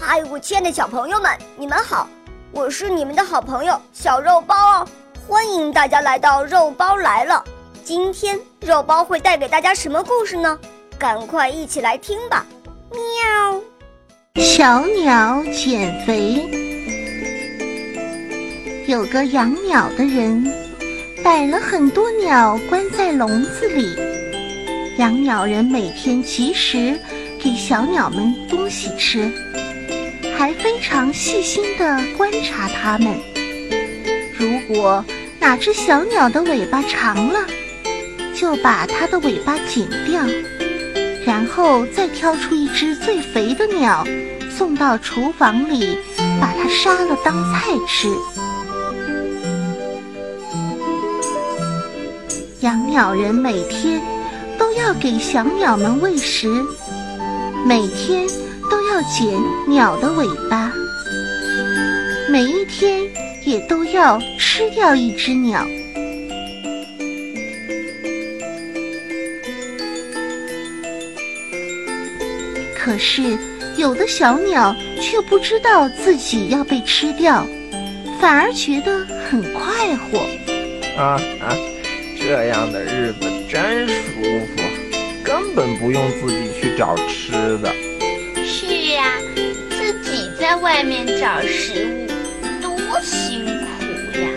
嗨，我亲爱的小朋友们，你们好！我是你们的好朋友小肉包哦，欢迎大家来到肉包来了。今天肉包会带给大家什么故事呢？赶快一起来听吧！喵。小鸟减肥。有个养鸟的人，摆了很多鸟关在笼子里。养鸟人每天及时给小鸟们东西吃。还非常细心地观察它们。如果哪只小鸟的尾巴长了，就把它的尾巴剪掉，然后再挑出一只最肥的鸟，送到厨房里，把它杀了当菜吃。养鸟人每天都要给小鸟们喂食，每天。都要剪鸟的尾巴，每一天也都要吃掉一只鸟。可是有的小鸟却不知道自己要被吃掉，反而觉得很快活。啊啊，这样的日子真舒服，根本不用自己去找吃的。在外面找食物多辛苦呀！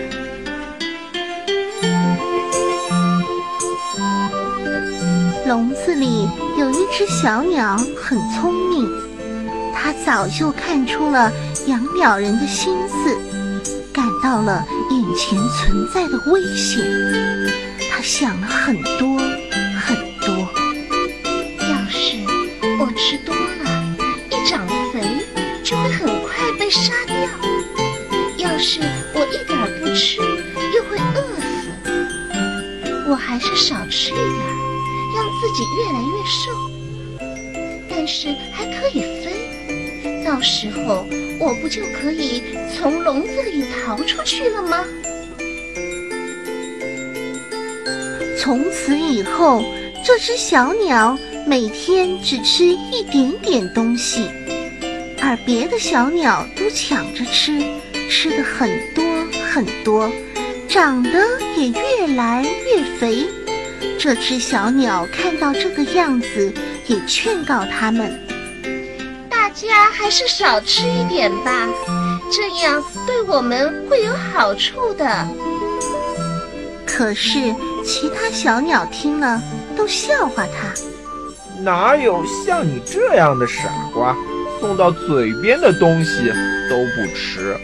笼子里有一只小鸟，很聪明。它早就看出了养鸟人的心思，感到了眼前存在的危险。它想了很多很多。要是我吃多杀掉。要是我一点不吃，又会饿死。我还是少吃一点，让自己越来越瘦。但是还可以飞，到时候我不就可以从笼子里逃出去了吗？从此以后，这只小鸟每天只吃一点点东西。而别的小鸟都抢着吃，吃的很多很多，长得也越来越肥。这只小鸟看到这个样子，也劝告他们：大家还是少吃一点吧，这样对我们会有好处的。可是其他小鸟听了，都笑话他：哪有像你这样的傻瓜？送到嘴边的东西都不吃，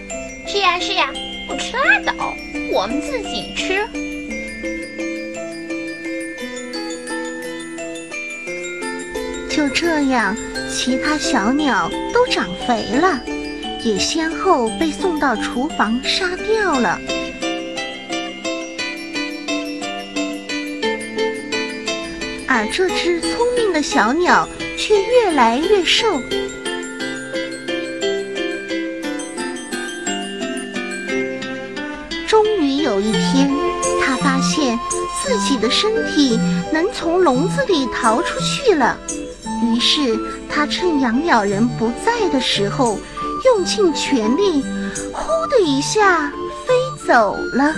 是呀是呀，不吃拉倒，我们自己吃。就这样，其他小鸟都长肥了，也先后被送到厨房杀掉了。而这只聪明的小鸟却越来越瘦。有一天，他发现自己的身体能从笼子里逃出去了。于是他趁养鸟人不在的时候，用尽全力，呼的一下飞走了。